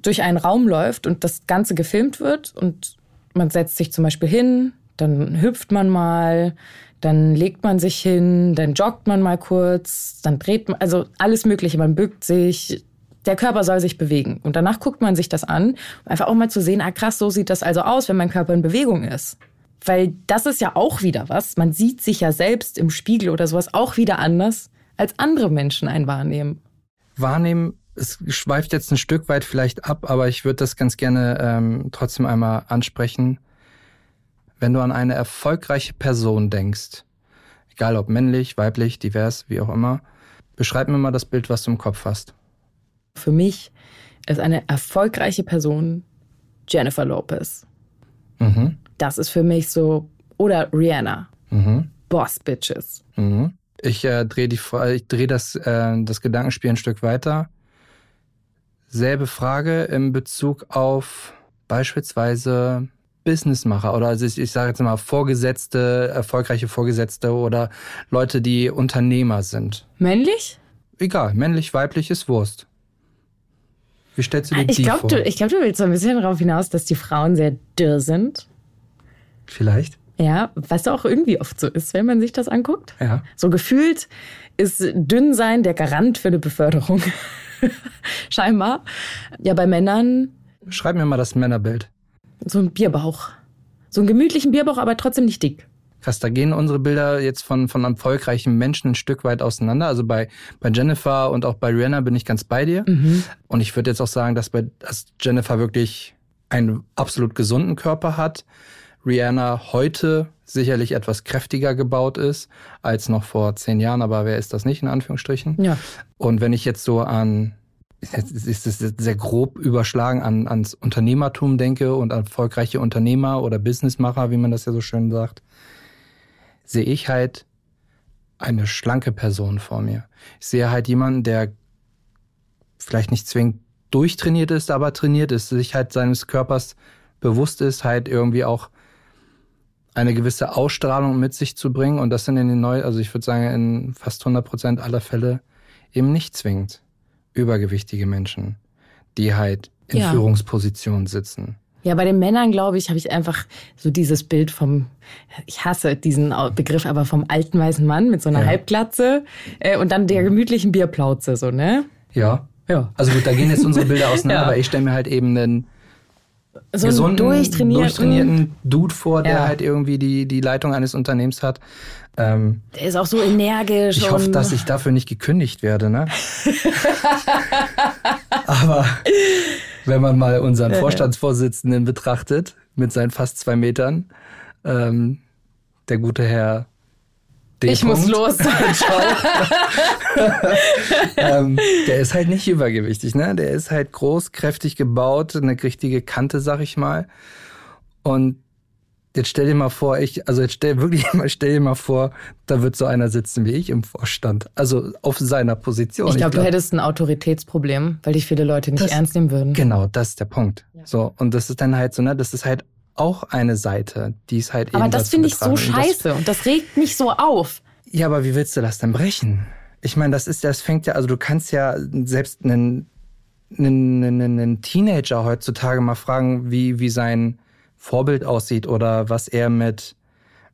durch einen Raum läuft und das Ganze gefilmt wird und man setzt sich zum Beispiel hin, dann hüpft man mal, dann legt man sich hin, dann joggt man mal kurz, dann dreht man, also alles Mögliche, man bückt sich. Der Körper soll sich bewegen. Und danach guckt man sich das an, um einfach auch mal zu sehen, ah krass, so sieht das also aus, wenn mein Körper in Bewegung ist. Weil das ist ja auch wieder was. Man sieht sich ja selbst im Spiegel oder sowas auch wieder anders, als andere Menschen einen wahrnehmen. wahrnehmen, es schweift jetzt ein Stück weit vielleicht ab, aber ich würde das ganz gerne ähm, trotzdem einmal ansprechen. Wenn du an eine erfolgreiche Person denkst, egal ob männlich, weiblich, divers, wie auch immer, beschreib mir mal das Bild, was du im Kopf hast. Für mich ist eine erfolgreiche Person Jennifer Lopez. Mhm. Das ist für mich so, oder Rihanna. Mhm. Boss Bitches. Mhm. Ich äh, drehe drehe das, äh, das Gedankenspiel ein Stück weiter. Selbe Frage in Bezug auf beispielsweise Businessmacher oder also ich, ich sage jetzt mal Vorgesetzte, erfolgreiche Vorgesetzte oder Leute, die Unternehmer sind. Männlich? Egal, männlich, weiblich ist Wurst. Wie stellst du dir Ich die glaube, vor? du, ich glaub, du willst so ein bisschen darauf hinaus, dass die Frauen sehr dürr sind. Vielleicht? Ja, was auch irgendwie oft so ist, wenn man sich das anguckt. Ja. So gefühlt ist dünn sein der Garant für eine Beförderung. [laughs] Scheinbar. Ja, bei Männern Schreib mir mal das Männerbild. so ein Bierbauch. So einen gemütlichen Bierbauch, aber trotzdem nicht dick. Krass, da gehen unsere Bilder jetzt von, von erfolgreichen Menschen ein Stück weit auseinander. Also bei, bei Jennifer und auch bei Rihanna bin ich ganz bei dir. Und ich würde jetzt auch sagen, dass, bei, dass Jennifer wirklich einen absolut gesunden Körper hat. Rihanna heute sicherlich etwas kräftiger gebaut ist als noch vor zehn Jahren, aber wer ist das nicht in Anführungsstrichen? Ja. Und wenn ich jetzt so an, jetzt ist es sehr grob überschlagen, an, ans Unternehmertum denke und an erfolgreiche Unternehmer oder Businessmacher, wie man das ja so schön sagt, sehe ich halt eine schlanke Person vor mir. Ich sehe halt jemanden, der vielleicht nicht zwingend durchtrainiert ist, aber trainiert ist, sich halt seines Körpers bewusst ist, halt irgendwie auch eine gewisse Ausstrahlung mit sich zu bringen. Und das sind in den neu, also ich würde sagen, in fast 100 Prozent aller Fälle eben nicht zwingend übergewichtige Menschen, die halt in Ja. Führungspositionen sitzen. Ja, bei den Männern, glaube ich, habe ich einfach so dieses Bild vom, ich hasse diesen Begriff, aber vom alten weißen Mann mit so einer Ja. Halbglatze äh, und dann der gemütlichen Bierplauze, so, ne? Ja. Ja. Also gut, da gehen jetzt unsere Bilder auseinander, [laughs] Ja. aber ich stelle mir halt eben einen So gesunden, einen durchtrainierten, durchtrainierten Dude vor, der Ja. halt irgendwie die, die Leitung eines Unternehmens hat. Ähm, der ist auch so energisch. ich hoffe, dass ich dafür nicht gekündigt werde, ne? [laughs] Aber wenn man mal unseren [laughs] Vorstandsvorsitzenden betrachtet, mit seinen fast zwei Metern, ähm, der gute Herr D. Ich muss Punkt, los. [laughs] [laughs] ähm, der ist halt nicht übergewichtig, ne? Der ist halt groß, kräftig gebaut, eine richtige Kante, sag ich mal. Und Jetzt stell dir mal vor, ich, also jetzt stell wirklich [laughs] mal, stell dir mal vor, da wird so einer sitzen wie ich im Vorstand. Also auf seiner Position. Ich glaube, glaub, du hättest ein Autoritätsproblem, weil dich viele Leute nicht das, ernst nehmen würden. Genau, das ist der Punkt. Ja. So, und das ist dann halt so, ne, das ist halt auch eine Seite, die ist halt aber eben. Aber das finde ich so scheiße und das, und das regt mich so auf. Ja, aber wie willst du das denn brechen? Ich meine, das ist, das fängt ja, also du kannst ja selbst einen, einen, einen, einen Teenager heutzutage mal fragen, wie, wie sein Vorbild aussieht oder was er mit,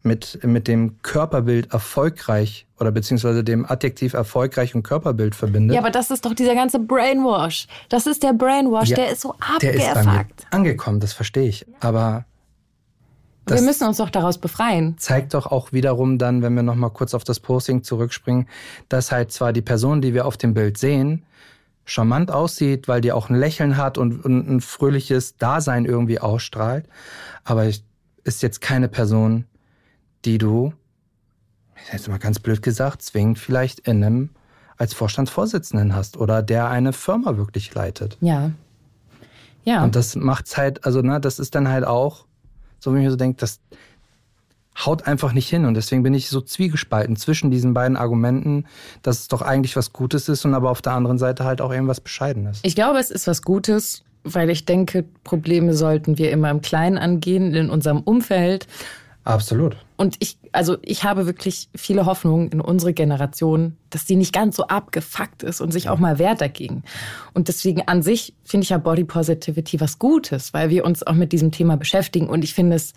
mit, mit dem Körperbild erfolgreich oder beziehungsweise dem Adjektiv erfolgreich und Körperbild verbindet. Ja, aber das ist doch dieser ganze Brainwash. Das ist der Brainwash, ja, der ist so abgefuckt. Der ist ange angekommen, das verstehe ich. Aber wir müssen uns doch daraus befreien. Zeigt doch auch wiederum dann, wenn wir nochmal kurz auf das Posting zurückspringen, dass halt zwar die Person, die wir auf dem Bild sehen, charmant aussieht, weil die auch ein Lächeln hat und, und ein fröhliches Dasein irgendwie ausstrahlt. Aber ist jetzt keine Person, die du, jetzt mal ganz blöd gesagt, zwingend vielleicht in einem als Vorstandsvorsitzenden hast oder der eine Firma wirklich leitet. Ja. Ja. Und das macht's halt, also, ne, das ist dann halt auch, so wie ich mir so denke, das, haut einfach nicht hin. Und deswegen bin ich so zwiegespalten zwischen diesen beiden Argumenten, dass es doch eigentlich was Gutes ist und aber auf der anderen Seite halt auch irgendwas Bescheidenes. Ich glaube, es ist was Gutes, weil ich denke, Probleme sollten wir immer im Kleinen angehen, in unserem Umfeld. Absolut. Und ich, also ich habe wirklich viele Hoffnungen in unsere Generation, dass die nicht ganz so abgefuckt ist und sich auch mal wehrt dagegen. Und deswegen an sich finde ich ja Body Positivity was Gutes, weil wir uns auch mit diesem Thema beschäftigen. Und ich finde es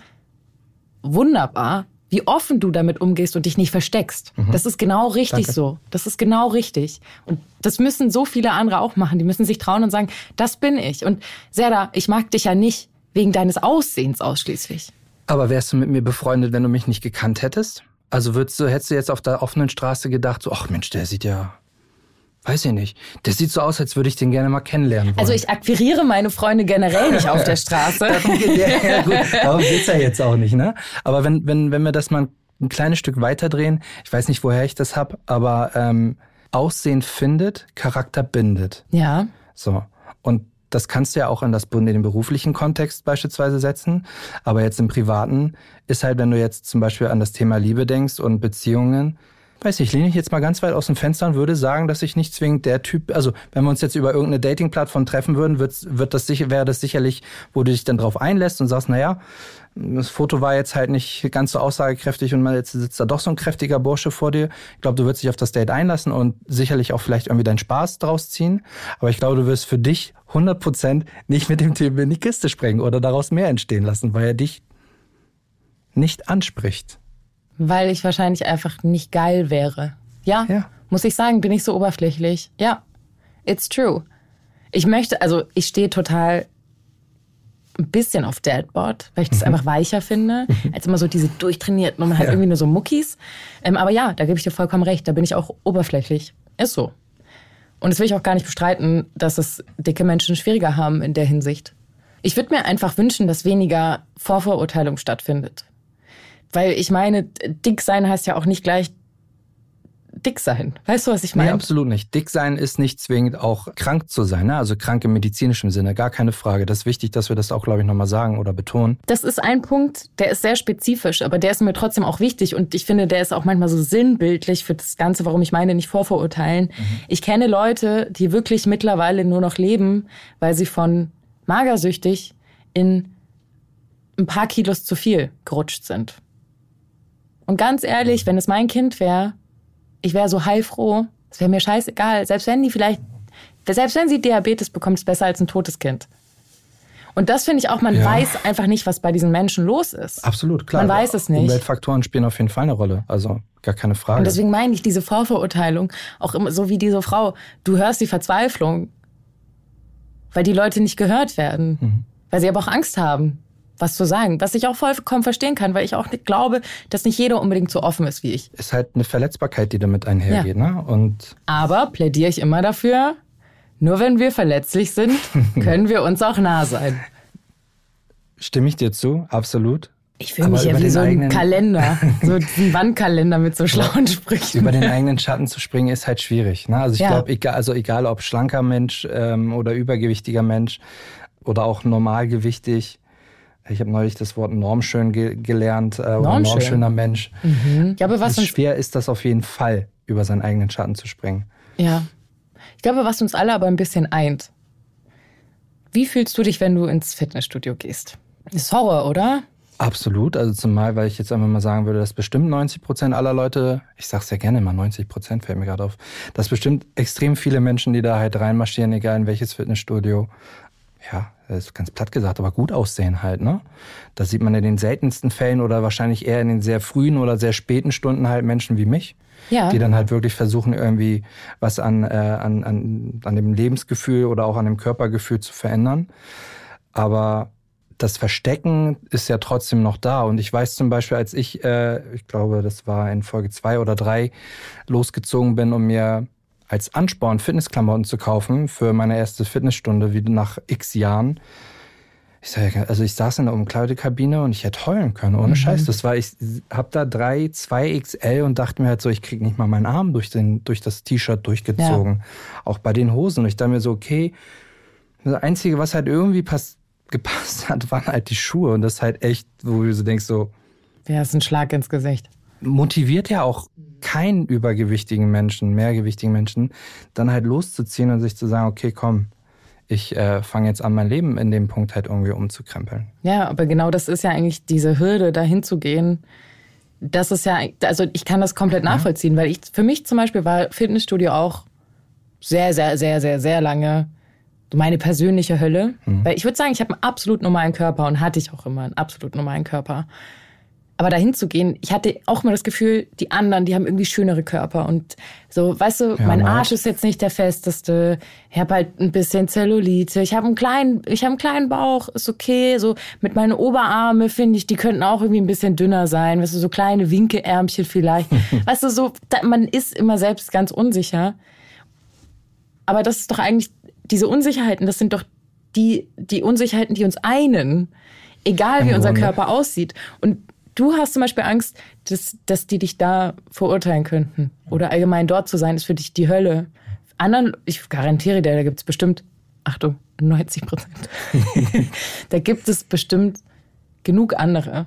wunderbar, wie offen du damit umgehst und dich nicht versteckst. Mhm. Das ist genau richtig Danke. so. Das ist genau richtig. Und das müssen so viele andere auch machen. Die müssen sich trauen und sagen, das bin ich. Und Serda, ich mag dich ja nicht wegen deines Aussehens ausschließlich. Aber wärst du mit mir befreundet, wenn du mich nicht gekannt hättest? Also würdest du, hättest du jetzt auf der offenen Straße gedacht, so, ach Mensch, der sieht ja Weiß ich nicht. Das sieht so aus, als würde ich den gerne mal kennenlernen wollen. Also ich akquiriere meine Freunde generell nicht auf der [laughs] Straße. darum geht ja, ja, gut, darum geht's ja jetzt auch nicht, ne? Aber wenn, wenn, wenn wir das mal ein kleines Stück weiterdrehen, ich weiß nicht, woher ich das hab, aber ähm, Aussehen findet, Charakter bindet. Ja. So. Und das kannst du ja auch in, das, in den beruflichen Kontext beispielsweise setzen. Aber jetzt im Privaten ist halt, wenn du jetzt zum Beispiel an das Thema Liebe denkst und Beziehungen, weiß nicht, lehne ich jetzt mal ganz weit aus dem Fenster und würde sagen, dass ich nicht zwingend der Typ, also wenn wir uns jetzt über irgendeine Dating-Plattform treffen würden, wird, wird das sicher, wäre das sicherlich, wo du dich dann drauf einlässt und sagst, naja, das Foto war jetzt halt nicht ganz so aussagekräftig und jetzt sitzt da doch so ein kräftiger Bursche vor dir. Ich glaube, du würdest dich auf das Date einlassen und sicherlich auch vielleicht irgendwie deinen Spaß draus ziehen. Aber ich glaube, du wirst für dich 100 Prozent nicht mit dem Typen in die Kiste sprengen oder daraus mehr entstehen lassen, weil er dich nicht anspricht. Weil ich wahrscheinlich einfach nicht geil wäre. Ja, ja, muss ich sagen, bin ich so oberflächlich. Ja, it's true. Ich möchte, also ich stehe total ein bisschen auf Deadboard, weil ich das mhm. einfach weicher finde, als immer so diese durchtrainierten und man hat ja. irgendwie nur so Muckis. Ähm, aber ja, da gebe ich dir vollkommen recht, da bin ich auch oberflächlich. Ist so. Und das will ich auch gar nicht bestreiten, dass es dicke Menschen schwieriger haben in der Hinsicht. Ich würde mir einfach wünschen, dass weniger Vorverurteilung stattfindet. Weil ich meine, dick sein heißt ja auch nicht gleich dick sein. Weißt du, was ich meine? Nee, absolut nicht. Dick sein ist nicht zwingend auch krank zu sein, ne? also krank im medizinischen Sinne, gar keine Frage. Das ist wichtig, dass wir das auch, glaube ich, nochmal sagen oder betonen. Das ist ein Punkt, der ist sehr spezifisch, aber der ist mir trotzdem auch wichtig und ich finde, der ist auch manchmal so sinnbildlich für das Ganze, warum ich meine, nicht vorverurteilen. Mhm. Ich kenne Leute, die wirklich mittlerweile nur noch leben, weil sie von magersüchtig in ein paar Kilos zu viel gerutscht sind. Und ganz ehrlich, wenn es mein Kind wäre, ich wäre so heilfroh, es wäre mir scheißegal. Selbst wenn die vielleicht, selbst wenn sie Diabetes bekommt, ist besser als ein totes Kind. Und das finde ich auch, man ja. weiß einfach nicht, was bei diesen Menschen los ist. Absolut, klar. Man weiß es nicht. Umweltfaktoren spielen auf jeden Fall eine Rolle. Also gar keine Frage. Und deswegen meine ich diese Vorverurteilung, auch immer so wie diese Frau, du hörst die Verzweiflung, weil die Leute nicht gehört werden. Mhm. Weil sie aber auch Angst haben was zu sagen, was ich auch vollkommen verstehen kann, weil ich auch nicht glaube, dass nicht jeder unbedingt so offen ist wie ich. Ist halt eine Verletzbarkeit, die damit einhergeht, ja. ne? Und Aber plädiere ich immer dafür, nur wenn wir verletzlich sind, [laughs] können wir uns auch nah sein. Stimme ich dir zu, absolut. Ich fühle mich ja wie so ein Kalender, so [laughs] ein Wandkalender mit so schlauen Sprüchen. Über den eigenen Schatten zu springen ist halt schwierig. Ne? Also ich ja. glaube, egal, also egal ob schlanker Mensch ähm, oder übergewichtiger Mensch oder auch normalgewichtig, Ich habe neulich das Wort normschön ge gelernt äh, oder Normschön. normschöner Mensch. Mhm. Aber was uns, schwer ist das auf jeden Fall, über seinen eigenen Schatten zu springen. ja. Ich glaube, was uns alle aber ein bisschen eint. Wie fühlst du dich, wenn du ins Fitnessstudio gehst? Ist Horror, oder? Absolut, also zumal, weil ich jetzt einfach mal sagen würde, dass bestimmt 90 Prozent aller Leute, ich sag's ja gerne mal, 90 Prozent fällt mir gerade auf, dass bestimmt extrem viele Menschen, die da halt reinmarschieren, egal in welches Fitnessstudio, ja, ist ganz platt gesagt, aber gut aussehen halt, ne? Das sieht man in den seltensten Fällen oder wahrscheinlich eher in den sehr frühen oder sehr späten Stunden halt Menschen wie mich, Ja. die dann halt wirklich versuchen, irgendwie was an, äh, an, an, an dem Lebensgefühl oder auch an dem Körpergefühl zu verändern. Aber das Verstecken ist ja trotzdem noch da. Und ich weiß zum Beispiel, als ich, äh, ich glaube, das war in Folge zwei oder drei, losgezogen bin, um mir als Ansporn Fitnessklamotten zu kaufen für meine erste Fitnessstunde, wie nach x Jahren. Ich sage, also ich saß in der Umkleidekabine und ich hätte heulen können, ohne Scheiß. Das war, ich hab da drei, zwei XL und dachte mir halt so, ich krieg nicht mal meinen Arm durch den, durch das T-Shirt durchgezogen. Auch bei den Hosen. Und ich dachte mir so, okay, das Einzige, was halt irgendwie pass gepasst hat, waren halt die Schuhe. Und das ist halt echt, wo du so denkst, so, Ja, ist ein Schlag ins Gesicht. Motiviert ja auch keinen übergewichtigen Menschen, mehrgewichtigen Menschen, dann halt loszuziehen und sich zu sagen, okay, komm, ich äh, fange jetzt an, mein Leben in dem Punkt halt irgendwie umzukrempeln. Ja, aber genau das ist ja eigentlich diese Hürde, dahin zu gehen. Das ist ja, also ich kann das komplett nachvollziehen, weil ich, für mich zum Beispiel war Fitnessstudio auch sehr, sehr, sehr, sehr, sehr lange meine persönliche Hölle. Weil ich würde sagen, ich habe einen absolut normalen Körper und hatte ich auch immer einen absolut normalen Körper. Aber dahin zu gehen, ich hatte auch immer das Gefühl, die anderen, die haben irgendwie schönere Körper. Und so, weißt du, Ja, mein Maud. Arsch ist jetzt nicht der festeste. Ich habe halt ein bisschen Zellulite. Ich habe einen kleinen, ich habe einen kleinen Bauch, ist okay. So mit meinen Oberarme finde ich, die könnten auch irgendwie ein bisschen dünner sein. Weißt du, so kleine Winkeärmchen vielleicht. [laughs] weißt du, so, man ist immer selbst ganz unsicher. Aber das ist doch eigentlich, diese Unsicherheiten, das sind doch die, die Unsicherheiten, die uns einen. Egal wie Im unser Grunde. Körper aussieht. Und du hast zum Beispiel Angst, dass, dass die dich da verurteilen könnten. Oder allgemein dort zu sein, ist für dich die Hölle. Anderen, ich garantiere dir, da gibt es bestimmt, Achtung, 90 Prozent. [laughs] da gibt es bestimmt genug andere,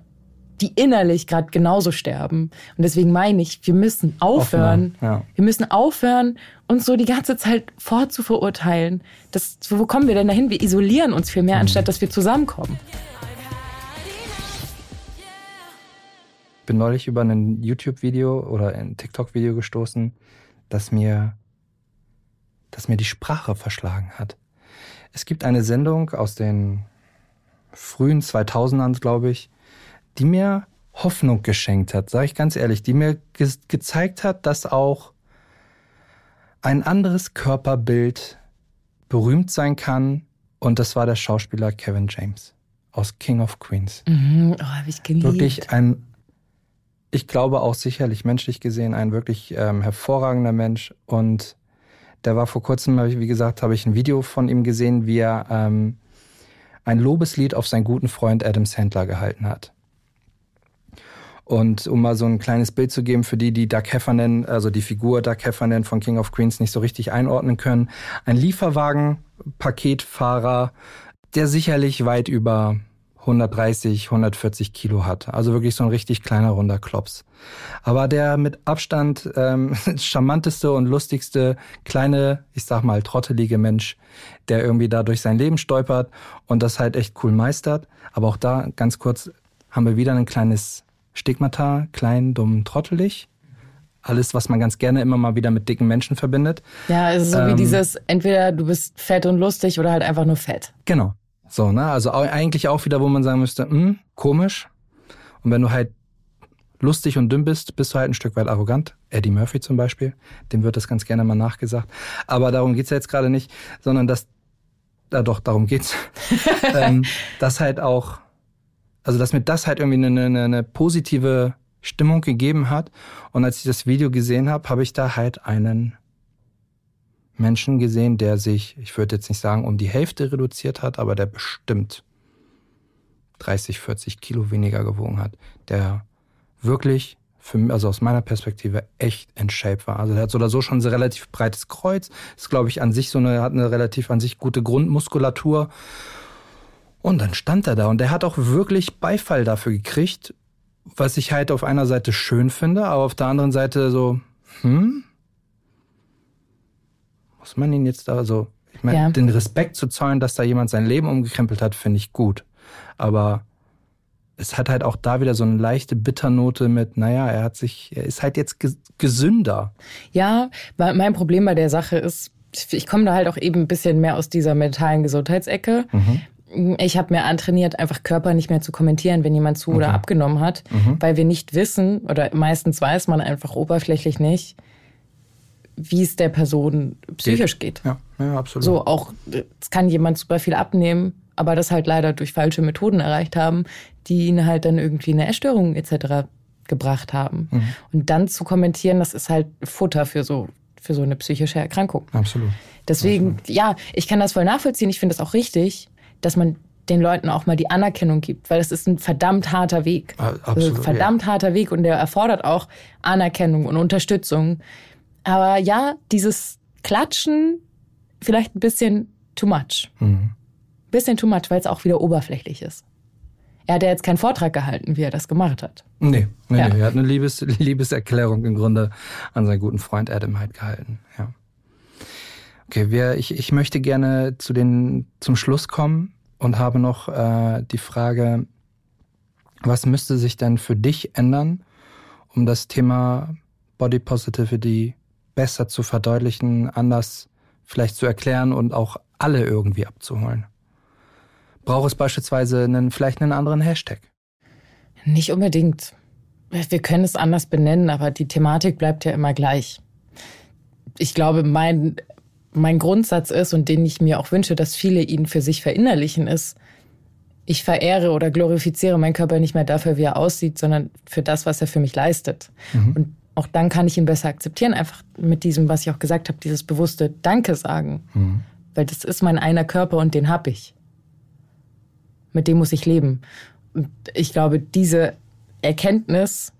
die innerlich gerade genauso sterben. Und deswegen meine ich, wir müssen aufhören. Offener, ja. Wir müssen aufhören, uns so die ganze Zeit vorzuverurteilen. Das, wo kommen wir denn dahin? Wir isolieren uns viel mehr, Mhm. anstatt dass wir zusammenkommen. Bin neulich über ein YouTube-Video oder ein TikTok-Video gestoßen, das mir, das mir die Sprache verschlagen hat. Es gibt eine Sendung aus den frühen 2000ern, glaube ich, die mir Hoffnung geschenkt hat, sage ich ganz ehrlich, die mir ge gezeigt hat, dass auch ein anderes Körperbild berühmt sein kann. Und das war der Schauspieler Kevin James aus King of Queens. Mhm, oh, habe ich geliebt. Wirklich ein, ich glaube auch sicherlich menschlich gesehen, ein wirklich ähm, hervorragender Mensch. Und der war vor kurzem, ich, wie gesagt, habe ich ein Video von ihm gesehen, wie er ähm, ein Lobeslied auf seinen guten Freund Adam Sandler gehalten hat. Und um mal so ein kleines Bild zu geben für die, die Doug Heffernan, also die Figur Doug Heffernan von King of Queens nicht so richtig einordnen können. Ein Lieferwagen, Paketfahrer, der sicherlich weit über 130, 140 Kilo hat. Also wirklich so ein richtig kleiner runder Klops. Aber der mit Abstand ähm, [laughs] charmanteste und lustigste kleine, ich sag mal, trottelige Mensch, der irgendwie da durch sein Leben stolpert und das halt echt cool meistert. Aber auch da ganz kurz haben wir wieder ein kleines Stigmata, klein, dumm, trottelig. Alles, was man ganz gerne immer mal wieder mit dicken Menschen verbindet. Ja, es ist so wie Ähm, dieses, entweder du bist fett und lustig oder halt einfach nur fett. Genau. So, ne? Also eigentlich auch wieder, wo man sagen müsste, hm, komisch. Und wenn du halt lustig und dünn bist, bist du halt ein Stück weit arrogant. Eddie Murphy zum Beispiel, dem wird das ganz gerne mal nachgesagt. Aber darum geht's ja jetzt gerade nicht, sondern dass, ja doch, darum geht's. [laughs] ähm, dass halt auch, also dass mir das halt irgendwie eine, eine, eine positive Stimmung gegeben hat. Und als ich das Video gesehen habe, habe ich da halt einen Menschen gesehen, der sich, ich würde jetzt nicht sagen, um die Hälfte reduziert hat, aber der bestimmt 30, 40 Kilo weniger gewogen hat. Der wirklich, für, also aus meiner Perspektive, echt in Shape war. Also der hat so oder so schon ein relativ breites Kreuz. Ist, glaube ich, an sich so eine, hat eine relativ an sich gute Grundmuskulatur. Und dann stand er da und er hat auch wirklich Beifall dafür gekriegt, was ich halt auf einer Seite schön finde, aber auf der anderen Seite so, hm? Muss man ihn jetzt da so, ich meine, Ja. den Respekt zu zollen, dass da jemand sein Leben umgekrempelt hat, finde ich gut. Aber es hat halt auch da wieder so eine leichte Bitternote mit, naja, er hat sich, er ist halt jetzt ges- gesünder. Ja, mein Problem bei der Sache ist, ich komme da halt auch eben ein bisschen mehr aus dieser mentalen Gesundheitsecke. Ich habe mir antrainiert, einfach Körper nicht mehr zu kommentieren, wenn jemand zu oder abgenommen hat, weil wir nicht wissen, oder meistens weiß man einfach oberflächlich nicht, wie es der Person psychisch geht. Ja, ja, absolut. So, auch, es kann jemand super viel abnehmen, aber das halt leider durch falsche Methoden erreicht haben, die ihn halt dann irgendwie eine Essstörung etc. gebracht haben. Und dann zu kommentieren, das ist halt Futter für so, für so eine psychische Erkrankung. Absolut. Deswegen, ja, ich kann das voll nachvollziehen. Ich finde das auch richtig, dass man den Leuten auch mal die Anerkennung gibt, weil das ist ein verdammt harter Weg. Ist absolut, ein verdammt harter Weg und der erfordert auch Anerkennung und Unterstützung. Aber ja, dieses Klatschen vielleicht ein bisschen too much. Mhm. Bisschen too much, weil es auch wieder oberflächlich ist. Er hat ja jetzt keinen Vortrag gehalten, wie er das gemacht hat. Nee, nee, Ja. nee. Er hat eine Liebes [laughs] Liebeserklärung im Grunde an seinen guten Freund Adam halt gehalten. Ja. Okay, wir, ich, ich möchte gerne zu den, zum Schluss kommen und habe noch äh, die Frage, was müsste sich denn für dich ändern, um das Thema Body Positivity besser zu verdeutlichen, anders vielleicht zu erklären und auch alle irgendwie abzuholen? Braucht es beispielsweise einen, vielleicht einen anderen Hashtag? Nicht unbedingt. Wir können es anders benennen, aber die Thematik bleibt ja immer gleich. Ich glaube, mein, mein Grundsatz ist und den ich mir auch wünsche, dass viele ihn für sich verinnerlichen, ist, ich verehre oder glorifiziere meinen Körper nicht mehr dafür, wie er aussieht, sondern für das, was er für mich leistet. Und auch dann kann ich ihn besser akzeptieren, einfach mit diesem, was ich auch gesagt habe, dieses bewusste Danke sagen. Weil das ist mein einer Körper und den hab ich. Mit dem muss ich leben. Und ich glaube, diese Erkenntnis,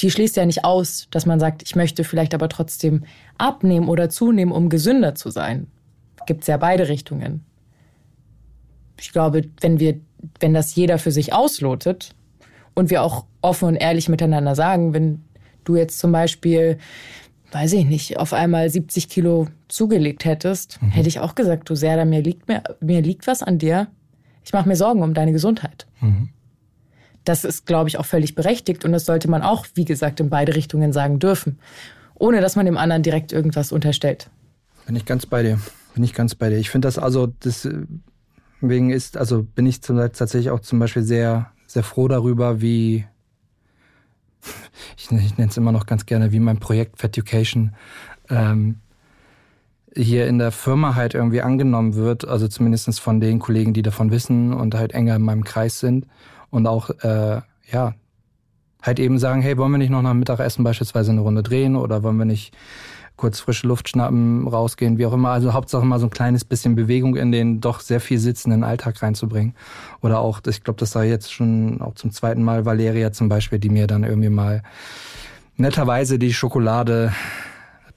die schließt ja nicht aus, dass man sagt, ich möchte vielleicht aber trotzdem abnehmen oder zunehmen, um gesünder zu sein. Gibt es ja beide Richtungen. Ich glaube, wenn wir, wenn das jeder für sich auslotet und wir auch offen und ehrlich miteinander sagen, wenn du jetzt zum Beispiel, weiß ich nicht, auf einmal 70 Kilo zugelegt hättest, hätte ich auch gesagt, du Serda, mir liegt, mir, mir liegt was an dir. Ich mache mir Sorgen um deine Gesundheit. Das ist, glaube ich, auch völlig berechtigt und das sollte man auch, wie gesagt, in beide Richtungen sagen dürfen, ohne dass man dem anderen direkt irgendwas unterstellt. Bin ich ganz bei dir. Bin ich ganz bei dir. Ich finde das also, deswegen ist, also bin ich tatsächlich auch zum Beispiel sehr, sehr froh darüber, wie, ich, ich nenne es immer noch ganz gerne, wie mein Projekt Feducation ähm, hier in der Firma halt irgendwie angenommen wird, also zumindest von den Kollegen, die davon wissen und halt enger in meinem Kreis sind und auch, äh, ja, halt eben sagen, hey, wollen wir nicht noch nach Mittagessen beispielsweise eine Runde drehen oder wollen wir nicht kurz frische Luft schnappen, rausgehen, wie auch immer. Also Hauptsache mal so ein kleines bisschen Bewegung in den doch sehr viel sitzenden Alltag reinzubringen. Oder auch, ich glaube, das sei jetzt schon auch zum zweiten Mal Valeria zum Beispiel, die mir dann irgendwie mal netterweise die Schokolade,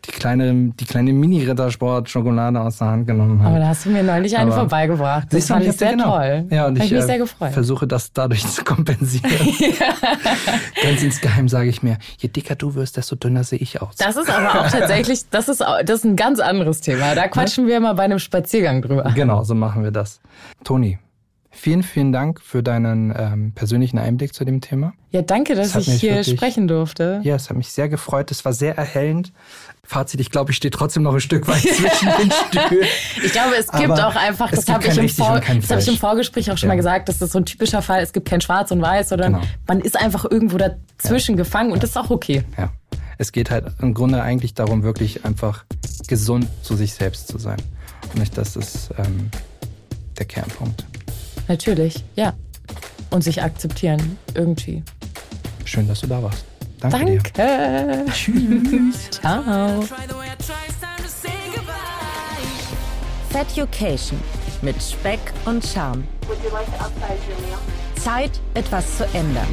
die kleine, die kleine Mini-Rittersport-Schokolade aus der Hand genommen hat. Aber da hast du mir neulich eine Aber- vorbeigebracht. Das fand ich ich sehr genau. toll. Ja, und Hab ich, mich äh, sehr gefreut. versuche das dadurch zu kompensieren. [laughs] Ganz insgeheim sage ich mir, je dicker du wirst, desto dünner sehe ich aus. Das ist aber auch tatsächlich, das ist, das ist ein ganz anderes Thema. Da quatschen wir mal bei einem Spaziergang drüber. Genau, so machen wir das. Toni, vielen, vielen Dank für deinen ähm, persönlichen Einblick zu dem Thema. Ja, danke, dass Das ich hier wirklich- sprechen durfte. Ja, es hat mich sehr gefreut. Es war sehr erhellend. Fazit, ich glaube, ich stehe trotzdem noch ein Stück weit [laughs] zwischen den Stühlen. Ich glaube, es gibt Aber auch einfach, das habe ich, im Vor das hab ich im. Vorgespräch auch schon Ja. mal gesagt, das ist so ein typischer Fall, es gibt kein Schwarz und Weiß, sondern Genau. man ist einfach irgendwo dazwischen gefangen und das ist auch okay. Ja, es geht halt im Grunde eigentlich darum, wirklich einfach gesund zu sich selbst zu sein. Und ich, das ist ähm, der Kernpunkt. Natürlich, ja. Und sich akzeptieren, irgendwie. Schön, dass du da warst. Danke, dir. Danke. Tschüss. [laughs] Ciao. Feducation mit Speck und Charme. Zeit, etwas zu ändern.